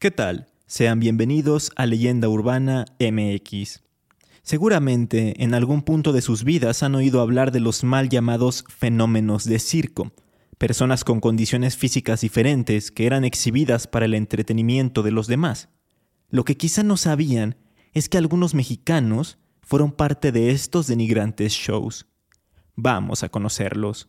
¿Qué tal? Sean bienvenidos a Leyenda Urbana MX. Seguramente en algún punto de sus vidas han oído hablar de los mal llamados fenómenos de circo, personas con condiciones físicas diferentes que eran exhibidas para el entretenimiento de los demás. Lo que quizá no sabían es que algunos mexicanos fueron parte de estos denigrantes shows. Vamos a conocerlos.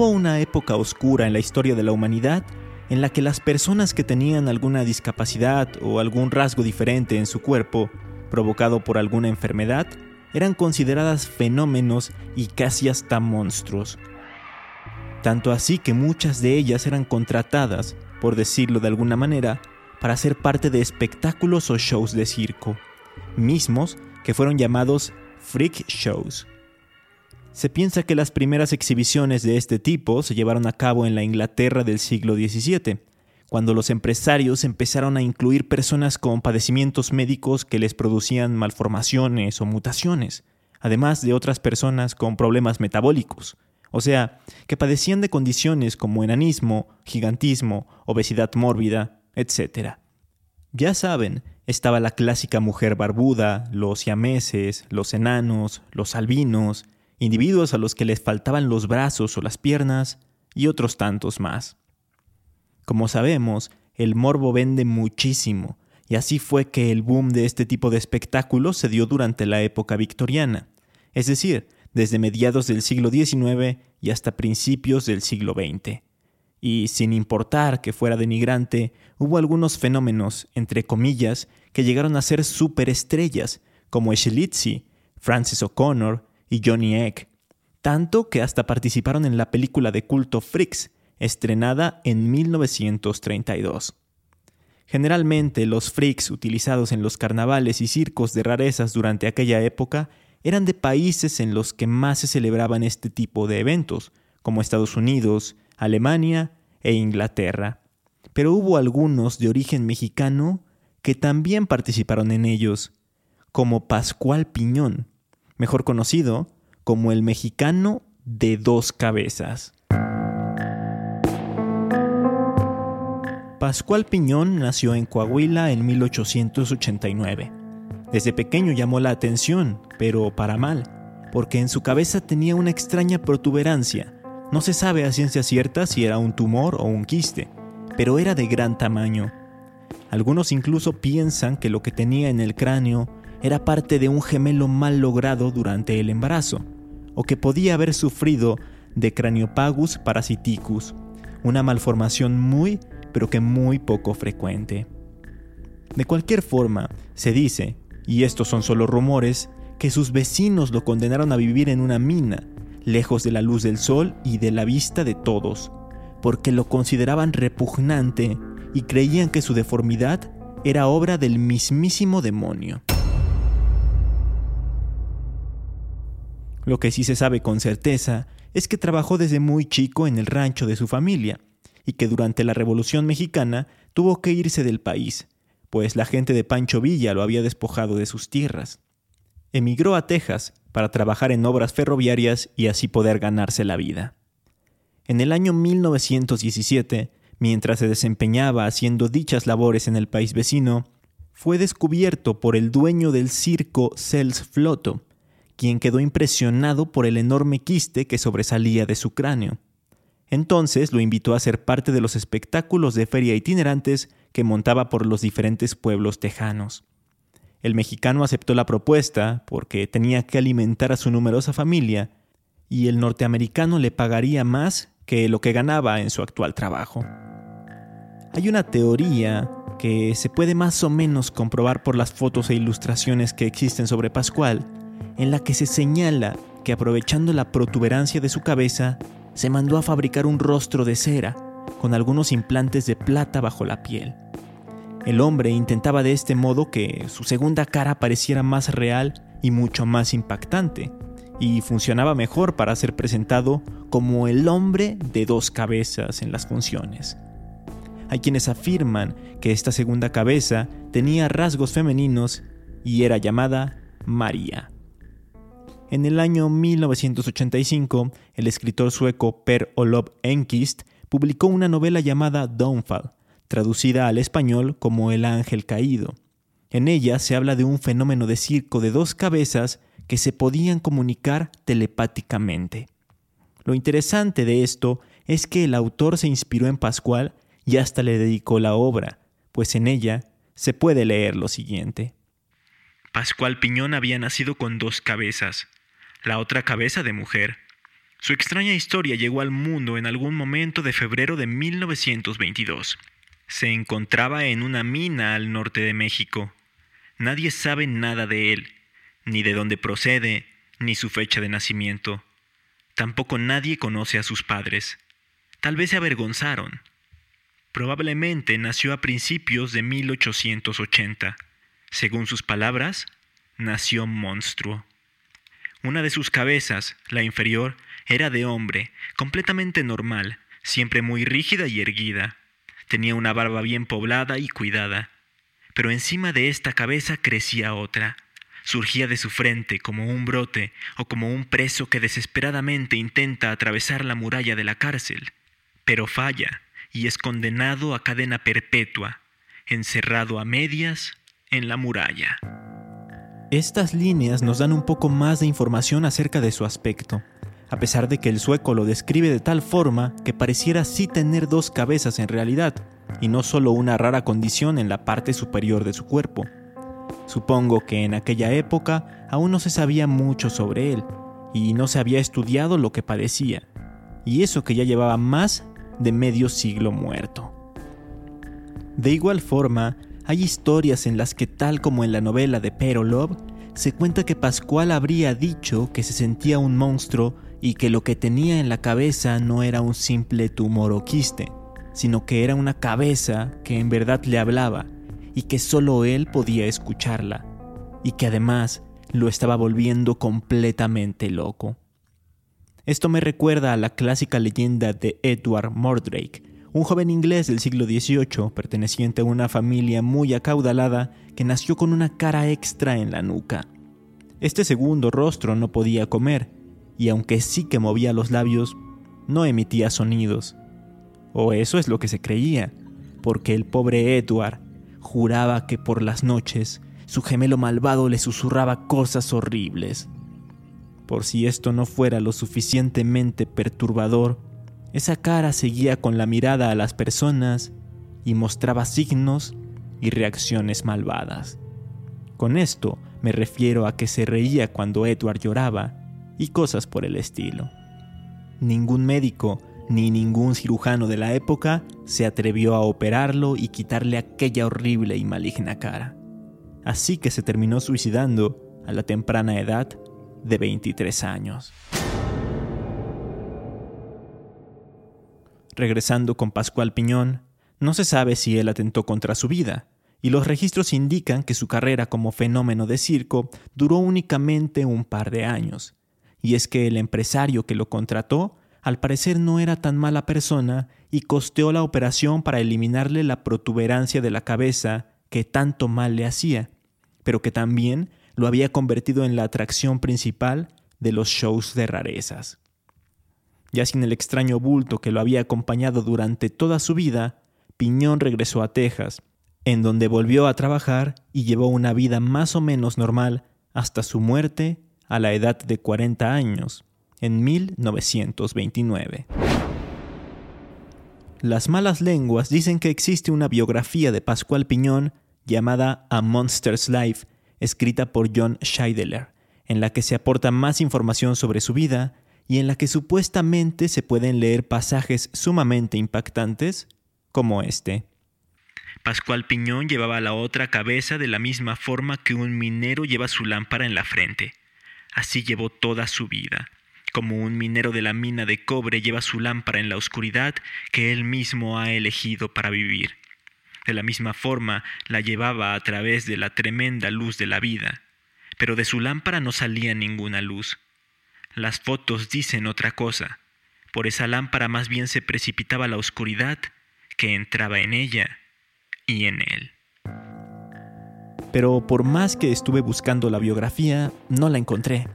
Hubo una época oscura en la historia de la humanidad en la que las personas que tenían alguna discapacidad o algún rasgo diferente en su cuerpo, provocado por alguna enfermedad, eran consideradas fenómenos y casi hasta monstruos. Tanto así que muchas de ellas eran contratadas, por decirlo de alguna manera, para ser parte de espectáculos o shows de circo, mismos que fueron llamados freak shows. Se piensa que las primeras exhibiciones de este tipo se llevaron a cabo en la Inglaterra del siglo XVII, cuando los empresarios empezaron a incluir personas con padecimientos médicos que les producían malformaciones o mutaciones, además de otras personas con problemas metabólicos, o sea, que padecían de condiciones como enanismo, gigantismo, obesidad mórbida, etc. Ya saben, estaba la clásica mujer barbuda, los siameses, los enanos, los albinos, individuos a los que les faltaban los brazos o las piernas y otros tantos más. Como sabemos, el morbo vende muchísimo, y así fue que el boom de este tipo de espectáculos se dio durante la época victoriana, es decir, desde mediados del siglo XIX y hasta principios del siglo XX. Y sin importar que fuera denigrante, hubo algunos fenómenos, entre comillas, que llegaron a ser superestrellas, como Schlitzie, Francis O'Connor y Johnny Egg, tanto que hasta participaron en la película de culto Freaks, estrenada en 1932. Generalmente los freaks utilizados en los carnavales y circos de rarezas durante aquella época eran de países en los que más se celebraban este tipo de eventos, como Estados Unidos, Alemania e Inglaterra. Pero hubo algunos de origen mexicano que también participaron en ellos, como Pascual Piñón, mejor conocido como el mexicano de dos cabezas. Pascual Piñón nació en Coahuila en 1889. Desde pequeño llamó la atención, pero para mal, porque en su cabeza tenía una extraña protuberancia. No se sabe a ciencia cierta si era un tumor o un quiste, pero era de gran tamaño. Algunos incluso piensan que lo que tenía en el cráneo era parte de un gemelo mal logrado durante el embarazo, o que podía haber sufrido de Craniopagus parasiticus, una malformación muy, pero que muy poco frecuente. De cualquier forma, se dice, y estos son solo rumores, que sus vecinos lo condenaron a vivir en una mina, lejos de la luz del sol y de la vista de todos, porque lo consideraban repugnante y creían que su deformidad era obra del mismísimo demonio. Lo que sí se sabe con certeza es que trabajó desde muy chico en el rancho de su familia y que durante la Revolución Mexicana tuvo que irse del país, pues la gente de Pancho Villa lo había despojado de sus tierras. Emigró a Texas para trabajar en obras ferroviarias y así poder ganarse la vida. En el año 1917, mientras se desempeñaba haciendo dichas labores en el país vecino, fue descubierto por el dueño del circo Cels Floto, quien quedó impresionado por el enorme quiste que sobresalía de su cráneo. Entonces lo invitó a ser parte de los espectáculos de feria itinerantes que montaba por los diferentes pueblos tejanos. El mexicano aceptó la propuesta porque tenía que alimentar a su numerosa familia y el norteamericano le pagaría más que lo que ganaba en su actual trabajo. Hay una teoría que se puede más o menos comprobar por las fotos e ilustraciones que existen sobre Pascual, en la que se señala que aprovechando la protuberancia de su cabeza, se mandó a fabricar un rostro de cera, con algunos implantes de plata bajo la piel. El hombre intentaba de este modo que su segunda cara pareciera más real y mucho más impactante, y funcionaba mejor para ser presentado como el hombre de dos cabezas en las funciones. Hay quienes afirman que esta segunda cabeza tenía rasgos femeninos y era llamada María. En el año 1985, el escritor sueco Per Olof Enquist publicó una novela llamada Downfall, traducida al español como El ángel caído. En ella se habla de un fenómeno de circo de dos cabezas que se podían comunicar telepáticamente. Lo interesante de esto es que el autor se inspiró en Pascual y hasta le dedicó la obra, pues en ella se puede leer lo siguiente. Pascual Piñón había nacido con dos cabezas, la otra cabeza de mujer. Su extraña historia llegó al mundo en algún momento de febrero de 1922. Se encontraba en una mina al norte de México. Nadie sabe nada de él, ni de dónde procede, ni su fecha de nacimiento. Tampoco nadie conoce a sus padres. Tal vez se avergonzaron. Probablemente nació a principios de 1880. Según sus palabras, nació monstruo. Una de sus cabezas, la inferior, era de hombre, completamente normal, siempre muy rígida y erguida. Tenía una barba bien poblada y cuidada. Pero encima de esta cabeza crecía otra. Surgía de su frente como un brote o como un preso que desesperadamente intenta atravesar la muralla de la cárcel, pero falla y es condenado a cadena perpetua, encerrado a medias en la muralla. Estas líneas nos dan un poco más de información acerca de su aspecto, a pesar de que el sueco lo describe de tal forma que pareciera sí tener dos cabezas en realidad, y no solo una rara condición en la parte superior de su cuerpo. Supongo que en aquella época aún no se sabía mucho sobre él, y no se había estudiado lo que padecía, y eso que ya llevaba más de medio siglo muerto. De igual forma, hay historias en las que, tal como en la novela de Perolov, se cuenta que Pascual habría dicho que se sentía un monstruo y que lo que tenía en la cabeza no era un simple tumor o quiste, sino que era una cabeza que en verdad le hablaba y que solo él podía escucharla, y que además lo estaba volviendo completamente loco. Esto me recuerda a la clásica leyenda de Edward Mordrake, un joven inglés del siglo XVIII, perteneciente a una familia muy acaudalada, que nació con una cara extra en la nuca. Este segundo rostro no podía comer, y aunque sí que movía los labios, no emitía sonidos. O eso es lo que se creía, porque el pobre Edward juraba que por las noches su gemelo malvado le susurraba cosas horribles. Por si esto no fuera lo suficientemente perturbador, esa cara seguía con la mirada a las personas y mostraba signos y reacciones malvadas. Con esto me refiero a que se reía cuando Edward lloraba y cosas por el estilo. Ningún médico ni ningún cirujano de la época se atrevió a operarlo y quitarle aquella horrible y maligna cara. Así que se terminó suicidando a la temprana edad de 23 años. Regresando con Pascual Piñón, no se sabe si él atentó contra su vida, y los registros indican que su carrera como fenómeno de circo duró únicamente un par de años. Y es que el empresario que lo contrató al parecer no era tan mala persona y costeó la operación para eliminarle la protuberancia de la cabeza que tanto mal le hacía, pero que también lo había convertido en la atracción principal de los shows de rarezas. Ya sin el extraño bulto que lo había acompañado durante toda su vida, Piñón regresó a Texas, en donde volvió a trabajar y llevó una vida más o menos normal hasta su muerte a la edad de 40 años, en 1929. Las malas lenguas dicen que existe una biografía de Pascual Piñón llamada A Monster's Life, escrita por John Scheidler, en la que se aporta más información sobre su vida y en la que supuestamente se pueden leer pasajes sumamente impactantes como este. Pascual Piñón llevaba la otra cabeza de la misma forma que un minero lleva su lámpara en la frente. Así llevó toda su vida, como un minero de la mina de cobre lleva su lámpara en la oscuridad que él mismo ha elegido para vivir. De la misma forma la llevaba a través de la tremenda luz de la vida, pero de su lámpara no salía ninguna luz. Las fotos dicen otra cosa. Por esa lámpara más bien se precipitaba la oscuridad que entraba en ella y en él. Pero por más que estuve buscando la biografía, no la encontré.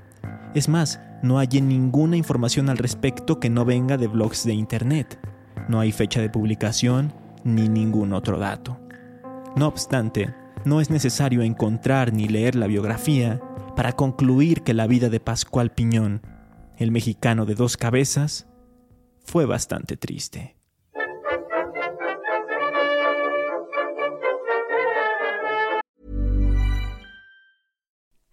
Es más, no hallé ninguna información al respecto que no venga de blogs de internet. No hay fecha de publicación ni ningún otro dato. No obstante, no es necesario encontrar ni leer la biografía para concluir que la vida de Pascual Piñón, el mexicano de dos cabezas, fue bastante triste.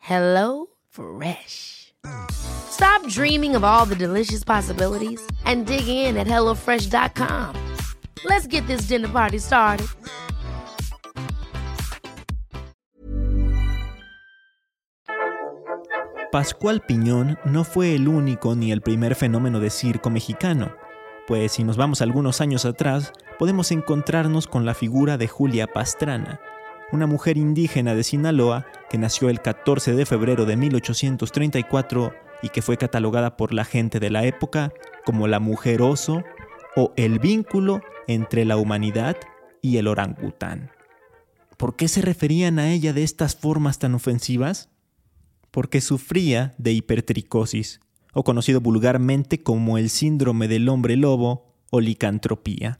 Hello Fresh. Stop dreaming of all the delicious possibilities and dig in at HelloFresh.com. Let's get this dinner party started. Pascual Piñón no fue el único ni el primer fenómeno de circo mexicano, pues si nos vamos algunos años atrás, podemos encontrarnos con la figura de Julia Pastrana, una mujer indígena de Sinaloa que nació el 14 de febrero de 1834 y que fue catalogada por la gente de la época como la mujer oso o el vínculo entre la humanidad y el orangután. ¿Por qué se referían a ella de estas formas tan ofensivas? Porque sufría de hipertricosis, o conocido vulgarmente como el síndrome del hombre lobo o licantropía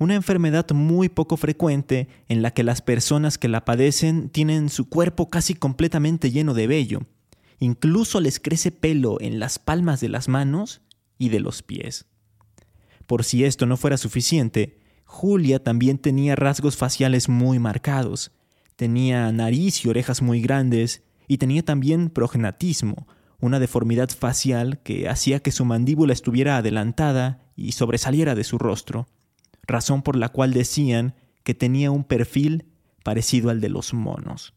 una enfermedad muy poco frecuente en la que las personas que la padecen tienen su cuerpo casi completamente lleno de vello. Incluso les crece pelo en las palmas de las manos y de los pies. Por si esto no fuera suficiente, Julia también tenía rasgos faciales muy marcados. Tenía nariz y orejas muy grandes y tenía también prognatismo, una deformidad facial que hacía que su mandíbula estuviera adelantada y sobresaliera de su rostro razón por la cual decían que tenía un perfil parecido al de los monos.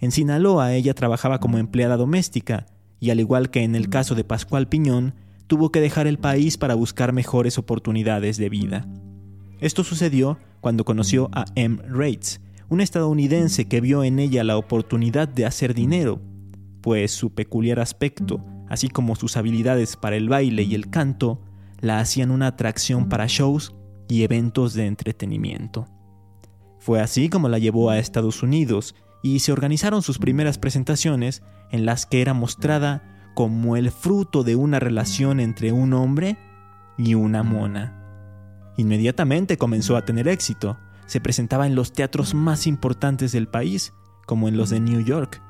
En Sinaloa ella trabajaba como empleada doméstica y al igual que en el caso de Pascual Piñón, tuvo que dejar el país para buscar mejores oportunidades de vida. Esto sucedió cuando conoció a M. Rates, un estadounidense que vio en ella la oportunidad de hacer dinero, pues su peculiar aspecto, así como sus habilidades para el baile y el canto, la hacían una atracción para shows y eventos de entretenimiento. Fue así como la llevó a Estados Unidos y se organizaron sus primeras presentaciones en las que era mostrada como el fruto de una relación entre un hombre y una mona. Inmediatamente comenzó a tener éxito. Se presentaba en los teatros más importantes del país, como en los de New York.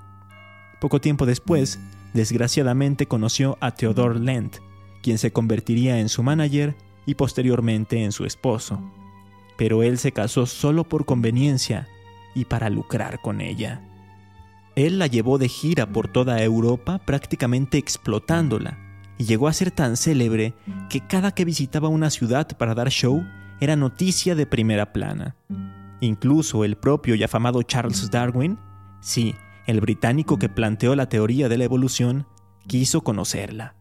Poco tiempo después, desgraciadamente conoció a Theodore Lent, quien se convertiría en su manager y posteriormente en su esposo. Pero él se casó solo por conveniencia y para lucrar con ella. Él la llevó de gira por toda Europa prácticamente explotándola. y llegó a ser tan célebre que cada que visitaba una ciudad para dar show era noticia de primera plana. Incluso el propio y afamado Charles Darwin, sí, el británico que planteó la teoría de la evolución, quiso conocerla.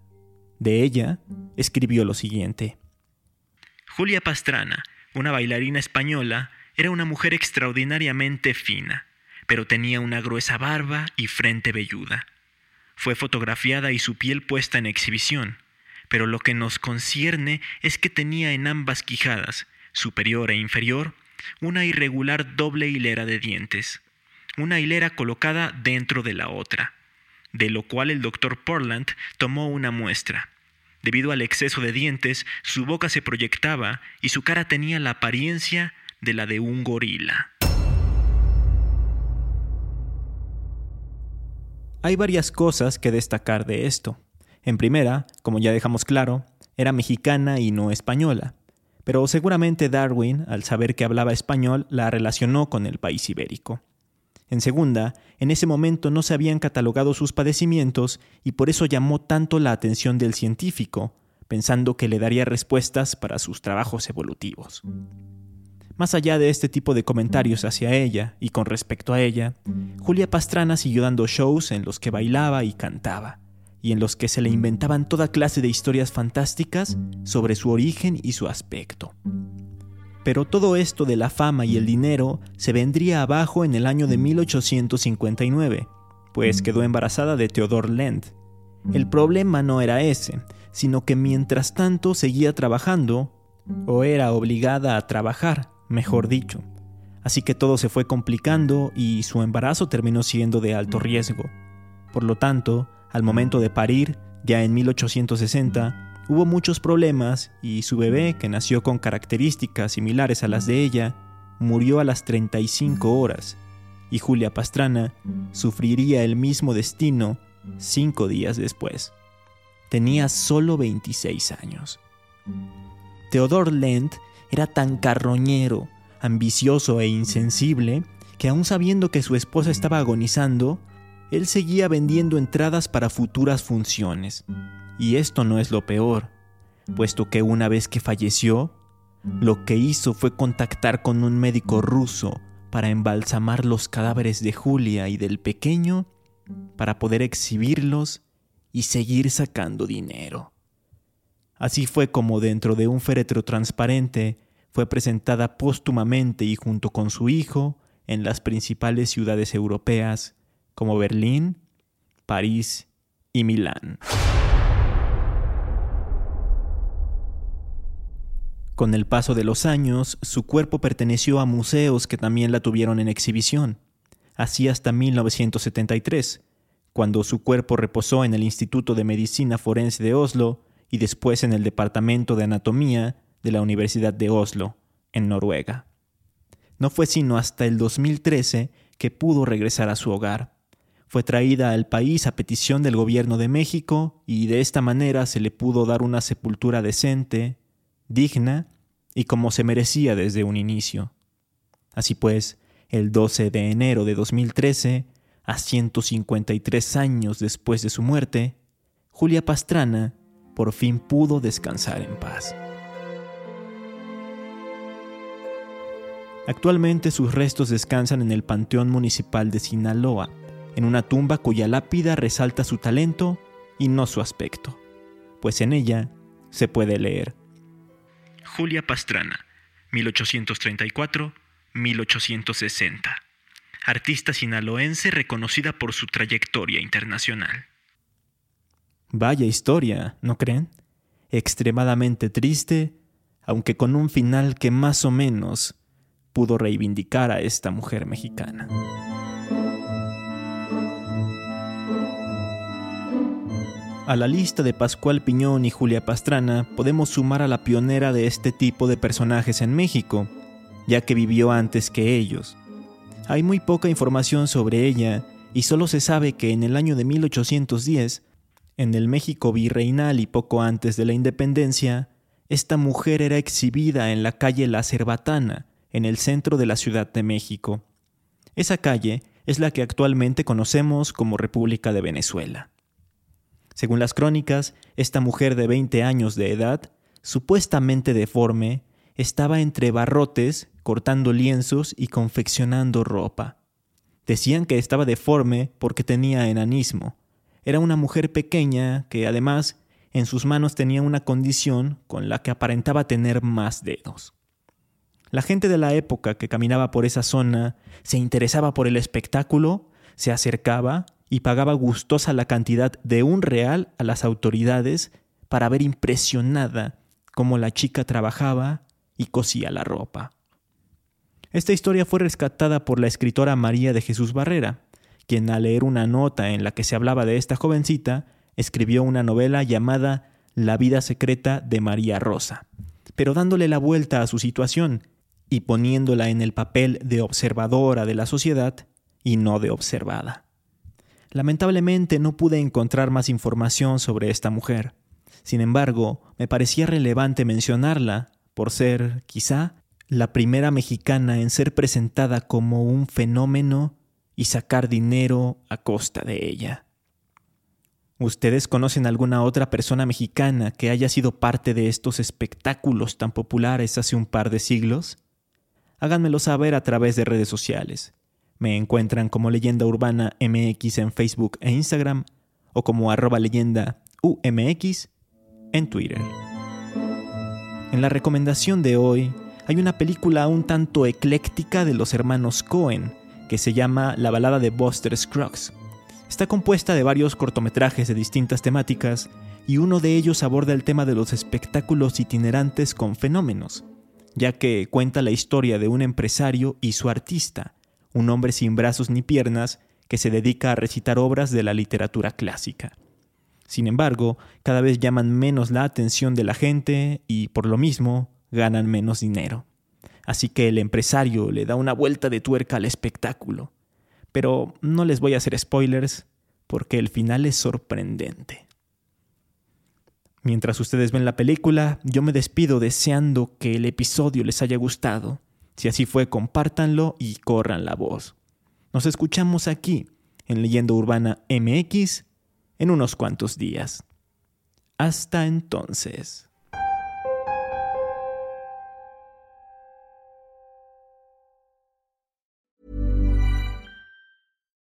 De ella, escribió lo siguiente. Julia Pastrana, una bailarina española, era una mujer extraordinariamente fina, pero tenía una gruesa barba y frente velluda. Fue fotografiada y su piel puesta en exhibición, pero lo que nos concierne es que tenía en ambas quijadas, superior e inferior, una irregular doble hilera de dientes, una hilera colocada dentro de la otra, de lo cual el doctor Portland tomó una muestra. Debido al exceso de dientes, su boca se proyectaba y su cara tenía la apariencia de la de un gorila. Hay varias cosas que destacar de esto. En primera, como ya dejamos claro, era mexicana y no española, pero seguramente Darwin, al saber que hablaba español, la relacionó con el país ibérico. En segunda, en ese momento no se habían catalogado sus padecimientos y por eso llamó tanto la atención del científico, pensando que le daría respuestas para sus trabajos evolutivos. Más allá de este tipo de comentarios hacia ella y con respecto a ella, Julia Pastrana siguió dando shows en los que bailaba y cantaba, y en los que se le inventaban toda clase de historias fantásticas sobre su origen y su aspecto. Pero todo esto de la fama y el dinero se vendría abajo en el año de 1859, pues quedó embarazada de Theodore Lend. El problema no era ese, sino que mientras tanto seguía trabajando, o era obligada a trabajar, mejor dicho. Así que todo se fue complicando y su embarazo terminó siendo de alto riesgo. Por lo tanto, al momento de parir, ya en 1860, hubo muchos problemas y su bebé, que nació con características similares a las de ella, murió a las 35 horas, y Julia Pastrana sufriría el mismo destino cinco días después. Tenía solo 26 años. Theodore Lent era tan carroñero, ambicioso e insensible que aun sabiendo que su esposa estaba agonizando, él seguía vendiendo entradas para futuras funciones. Y esto no es lo peor, puesto que una vez que falleció, lo que hizo fue contactar con un médico ruso para embalsamar los cadáveres de Julia y del pequeño para poder exhibirlos y seguir sacando dinero. Así fue como dentro de un féretro transparente fue presentada póstumamente y junto con su hijo en las principales ciudades europeas como Berlín, París y Milán. Con el paso de los años, su cuerpo perteneció a museos que también la tuvieron en exhibición, así hasta 1973, cuando su cuerpo reposó en el Instituto de Medicina Forense de Oslo y después en el Departamento de Anatomía de la Universidad de Oslo, en Noruega. No fue sino hasta el 2013 que pudo regresar a su hogar. Fue traída al país a petición del gobierno de México y de esta manera se le pudo dar una sepultura decente, digna y como se merecía desde un inicio. Así pues, el 12 de enero de 2013, a 153 años después de su muerte, Julia Pastrana por fin pudo descansar en paz. Actualmente sus restos descansan en el Panteón Municipal de Sinaloa, en una tumba cuya lápida resalta su talento y no su aspecto, pues en ella se puede leer. Julia Pastrana, 1834-1860. Artista sinaloense reconocida por su trayectoria internacional. Vaya historia, ¿no creen? Extremadamente triste, aunque con un final que más o menos pudo reivindicar a esta mujer mexicana. A la lista de Pascual Piñón y Julia Pastrana podemos sumar a la pionera de este tipo de personajes en México, ya que vivió antes que ellos. Hay muy poca información sobre ella y solo se sabe que en el año de 1810 en el México virreinal y poco antes de la independencia, esta mujer era exhibida en la calle La Cerbatana, en el centro de la Ciudad de México. Esa calle es la que actualmente conocemos como República de Venezuela. Según las crónicas, esta mujer de 20 años de edad, supuestamente deforme, estaba entre barrotes, cortando lienzos y confeccionando ropa. Decían que estaba deforme porque tenía enanismo. Era una mujer pequeña que además en sus manos tenía una condición con la que aparentaba tener más dedos. La gente de la época que caminaba por esa zona se interesaba por el espectáculo, se acercaba y pagaba gustosa la cantidad de un real a las autoridades para ver impresionada cómo la chica trabajaba y cosía la ropa. Esta historia fue rescatada por la escritora María de Jesús Barrera, quien al leer una nota en la que se hablaba de esta jovencita, escribió una novela llamada La vida secreta de María Rosa, pero dándole la vuelta a su situación y poniéndola en el papel de observadora de la sociedad y no de observada. Lamentablemente no pude encontrar más información sobre esta mujer. Sin embargo, me parecía relevante mencionarla por ser, quizá, la primera mexicana en ser presentada como un fenómeno y sacar dinero a costa de ella. ¿Ustedes conocen alguna otra persona mexicana que haya sido parte de estos espectáculos tan populares hace un par de siglos? Háganmelo saber a través de redes sociales. Me encuentran como Leyenda Urbana MX en Facebook e Instagram o como arroba leyenda UMX en Twitter. En la recomendación de hoy hay una película un tanto ecléctica de los hermanos Cohen que se llama La balada de Buster Scruggs. Está compuesta de varios cortometrajes de distintas temáticas y uno de ellos aborda el tema de los espectáculos itinerantes con fenómenos, ya que cuenta la historia de un empresario y su artista, un hombre sin brazos ni piernas que se dedica a recitar obras de la literatura clásica. Sin embargo, cada vez llaman menos la atención de la gente y por lo mismo ganan menos dinero. Así que el empresario le da una vuelta de tuerca al espectáculo. Pero no les voy a hacer spoilers porque el final es sorprendente. Mientras ustedes ven la película, yo me despido deseando que el episodio les haya gustado. Si así fue, compártanlo y corran la voz. Nos escuchamos aquí, en Leyenda Urbana MX, en unos cuantos días. Hasta entonces.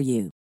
for you.